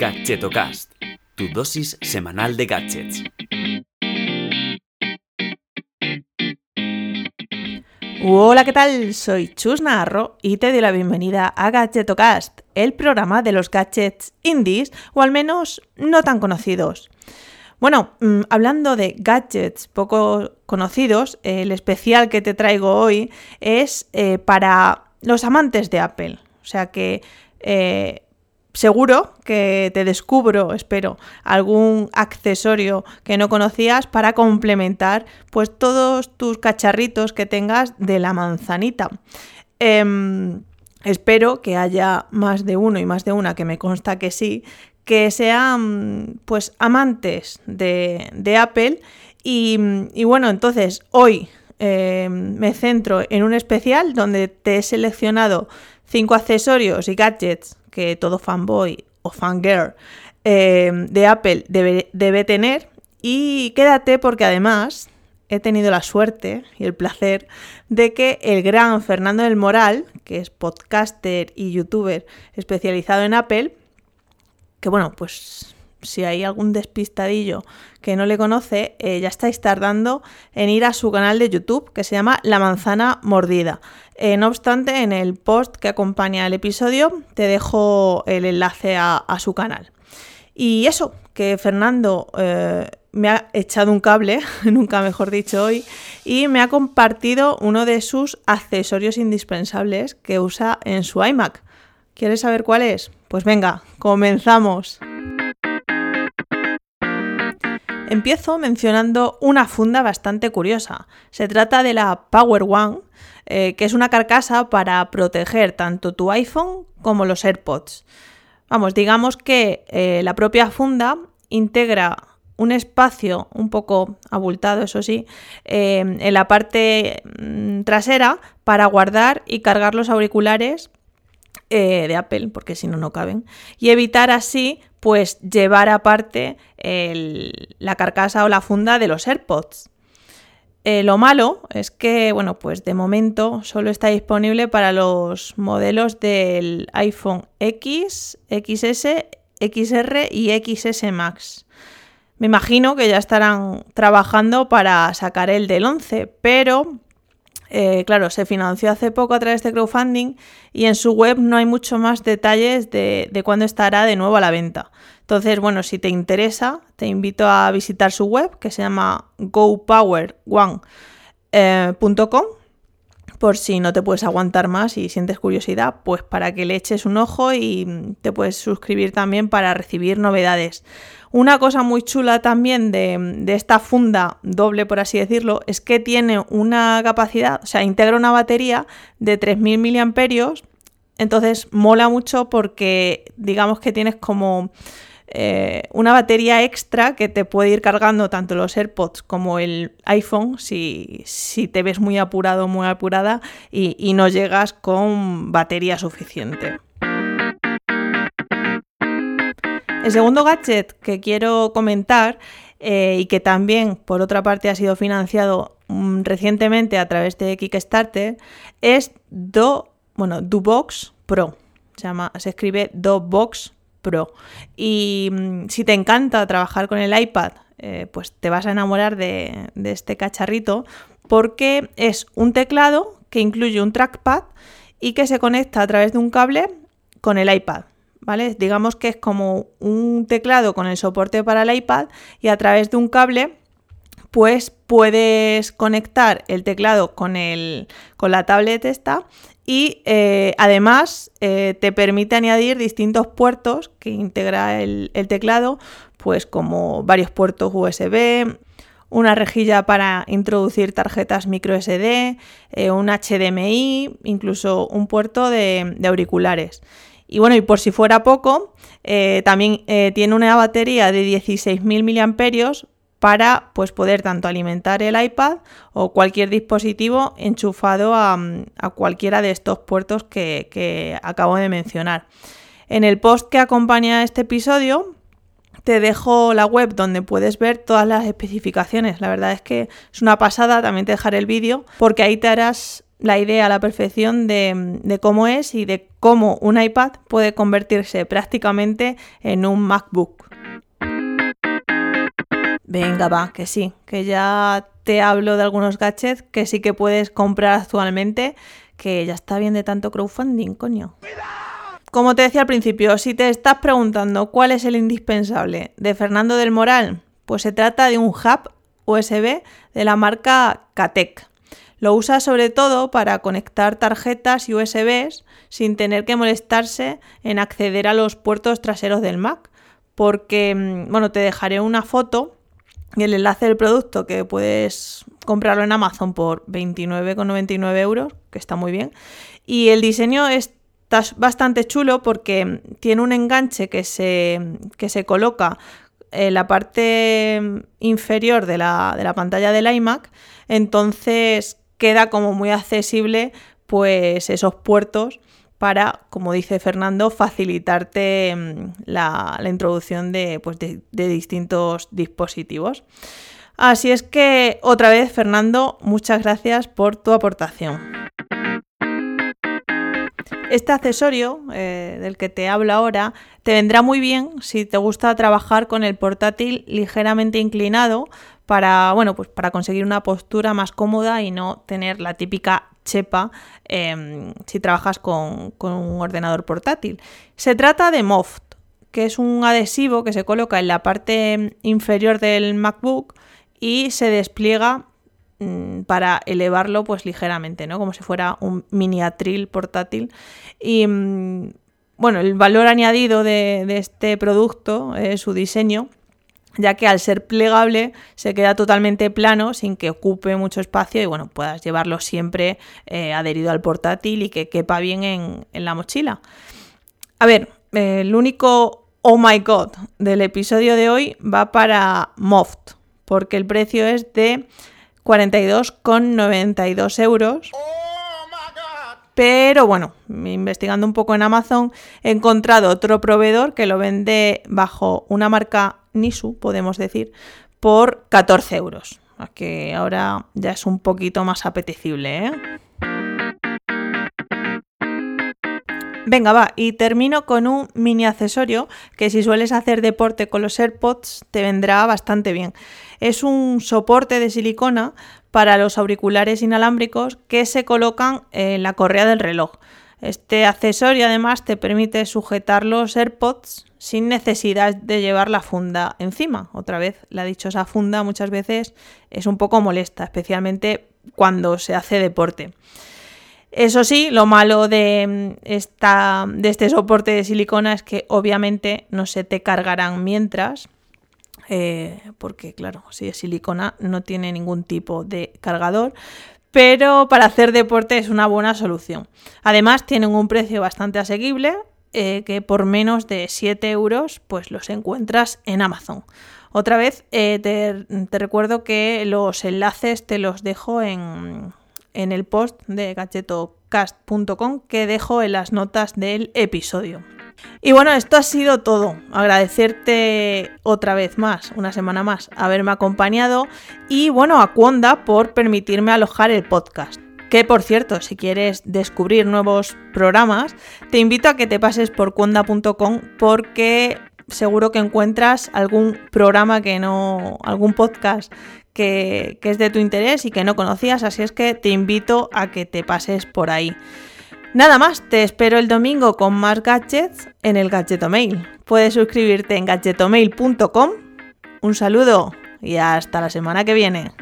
Gadgetocast, tu dosis semanal de gadgets. Hola, ¿qué tal? Soy Chus Narro y te doy la bienvenida a Gadgetocast, el programa de los gadgets indies, o al menos no tan conocidos. Bueno, mm, hablando de gadgets poco conocidos, el especial que te traigo hoy es eh, para los amantes de Apple. O sea que eh, seguro que te descubro, espero, algún accesorio que no conocías para complementar pues todos tus cacharritos que tengas de la manzanita. Em, espero que haya más de uno y más de una, que me consta que sí, que sean pues amantes de, Apple y, bueno, entonces hoy eh, me centro en un especial donde te he seleccionado cinco accesorios y gadgets que todo fanboy o fangirl eh, de Apple debe, debe tener. Y quédate porque además he tenido la suerte y el placer de que el gran Fernando del Moral, que es podcaster y youtuber especializado en Apple, que bueno, pues si hay algún despistadillo que no le conoce, eh, ya estáis tardando en ir a su canal de YouTube que se llama La manzana mordida. Eh, no obstante, en el post que acompaña el episodio te dejo el enlace a, su canal. Y eso, que Fernando eh, me ha echado un cable, nunca mejor dicho hoy, y me ha compartido uno de sus accesorios indispensables que usa en su iMac. ¿Quieres saber cuál es? Pues venga, comenzamos. Empiezo mencionando una funda bastante curiosa. Se trata de la Power One, eh, que es una carcasa para proteger tanto tu iPhone como los AirPods. Vamos, digamos que eh, la propia funda integra un espacio un poco abultado, eso sí, eh, en la parte mm, trasera para guardar y cargar los auriculares de Apple, porque si no, no caben, y evitar así, pues, llevar aparte la carcasa o la funda de los AirPods. Eh, lo malo es que, bueno, pues de momento solo está disponible para los modelos del iPhone X, XS, XR y XS Max. Me imagino que ya estarán trabajando para sacar el del 11, pero eh, claro, se financió hace poco a través de crowdfunding y en su web no hay mucho más detalles de, cuándo estará de nuevo a la venta. Entonces, bueno, si te interesa, te invito a visitar su web que se llama gopowerone.com eh, por si no te puedes aguantar más y sientes curiosidad, pues para que le eches un ojo y te puedes suscribir también para recibir novedades. Una cosa muy chula también de, esta funda doble, por así decirlo, es que tiene una capacidad, o sea, integra una batería de 3.000 miliamperios, entonces mola mucho porque digamos que tienes como eh, una batería extra que te puede ir cargando tanto los AirPods como el iPhone si, te ves muy apurado o muy apurada y, no llegas con batería suficiente. El segundo gadget que quiero comentar eh, y que también por otra parte ha sido financiado mm, recientemente a través de Kickstarter es Do, bueno, DoBox Pro. Se, llama, se escribe DoBox Pro. Y mm, si te encanta trabajar con el iPad, eh, pues te vas a enamorar de, este cacharrito porque es un teclado que incluye un trackpad y que se conecta a través de un cable con el iPad. ¿Vale? Digamos que es como un teclado con el soporte para el iPad y a través de un cable pues puedes conectar el teclado con, la tablet esta y eh, además eh, te permite añadir distintos puertos que integra el, teclado, pues como varios puertos USB, una rejilla para introducir tarjetas micro SD, eh, un HDMI, incluso un puerto de, auriculares. Y bueno, y por si fuera poco, también tiene una batería de 16.000 mAh para pues, poder tanto alimentar el iPad o cualquier dispositivo enchufado a, cualquiera de estos puertos que, acabo de mencionar. En el post que acompaña este episodio te dejo la web donde puedes ver todas las especificaciones. La verdad es que es una pasada, también te el vídeo, porque ahí te harás la idea a la perfección de, cómo es y de cómo un iPad puede convertirse prácticamente en un MacBook. Venga, va, que sí, que ya te hablo de algunos gadgets que sí que puedes comprar actualmente, que ya está bien de tanto crowdfunding, coño. Como te decía al principio, si te estás preguntando cuál es el indispensable de Fernando del Moral, pues se trata de un hub USB de la marca Catec. Lo usa sobre todo para conectar tarjetas y USBs sin tener que molestarse en acceder a los puertos traseros del Mac. Porque, mm, bueno, te dejaré una foto el enlace del producto que puedes comprarlo en Amazon por 29,99 euros, que está muy bien. Y el diseño está bastante chulo porque tiene un enganche que se, que se coloca en la parte inferior de la, de la pantalla del iMac. Entonces queda como muy accesible pues esos puertos para, como dice Fernando, facilitarte mm, la, introducción pues, de, de, distintos dispositivos. Así es que otra vez, Fernando, muchas gracias por tu aportación. Este accesorio eh, del que te hablo ahora te vendrá muy bien si te gusta trabajar con el portátil ligeramente inclinado para, bueno, pues para conseguir una postura más cómoda y no tener la típica chepa em, si trabajas con, un ordenador portátil. Se trata de Moft, que es un adhesivo que se coloca en la parte inferior del MacBook y se despliega para elevarlo pues ligeramente, ¿no? Como si fuera un miniatril portátil. Y mm, bueno, el valor añadido de, este producto es su diseño ya que al ser plegable se queda totalmente plano sin que ocupe mucho espacio y bueno, puedas llevarlo siempre eh, adherido al portátil y que quepa bien en, la mochila. A ver, el único oh my god del episodio de hoy va para Moft, porque el precio es de 42,92 euros. Pero bueno, investigando un poco en Amazon, he encontrado otro proveedor que lo vende bajo una marca Nisu, podemos decir, por 14 euros. Que ahora ya es un poquito más apetecible, ¿eh? Venga, va, y termino con un mini accesorio que si sueles hacer deporte con los AirPods te vendrá bastante bien. Es un soporte de silicona para los auriculares inalámbricos que se colocan en la correa del reloj. Este accesorio además te permite sujetar los AirPods sin necesidad de llevar la funda encima. Otra vez, la dichosa funda muchas veces es un poco molesta, especialmente cuando se hace deporte. Eso sí, lo malo de, esta, de este soporte de silicona es que obviamente no se te cargarán mientras, eh, porque claro, si es silicona no tiene ningún tipo de cargador, pero para hacer deporte es una buena solución. Además, tienen un precio bastante asequible, eh, que por menos de 7 euros pues los encuentras en Amazon. Otra vez eh, te, recuerdo que los enlaces te los dejo en, en el post de gadgetocast.com que dejo en las notas del episodio. Y bueno, esto ha sido todo. Agradecerte otra vez más, una semana más, haberme acompañado y bueno, a Cuonda por permitirme alojar el podcast. Que por cierto, si quieres descubrir nuevos programas, te invito a que te pases por cuonda.com porque seguro que encuentras algún programa que no, algún podcast que, es de tu interés y que no conocías, así es que te invito a que te pases por ahí. Nada más, te espero el domingo con más gadgets en el Gadgetomail. Puedes suscribirte en gadgetomail.com. Un saludo y hasta la semana que viene.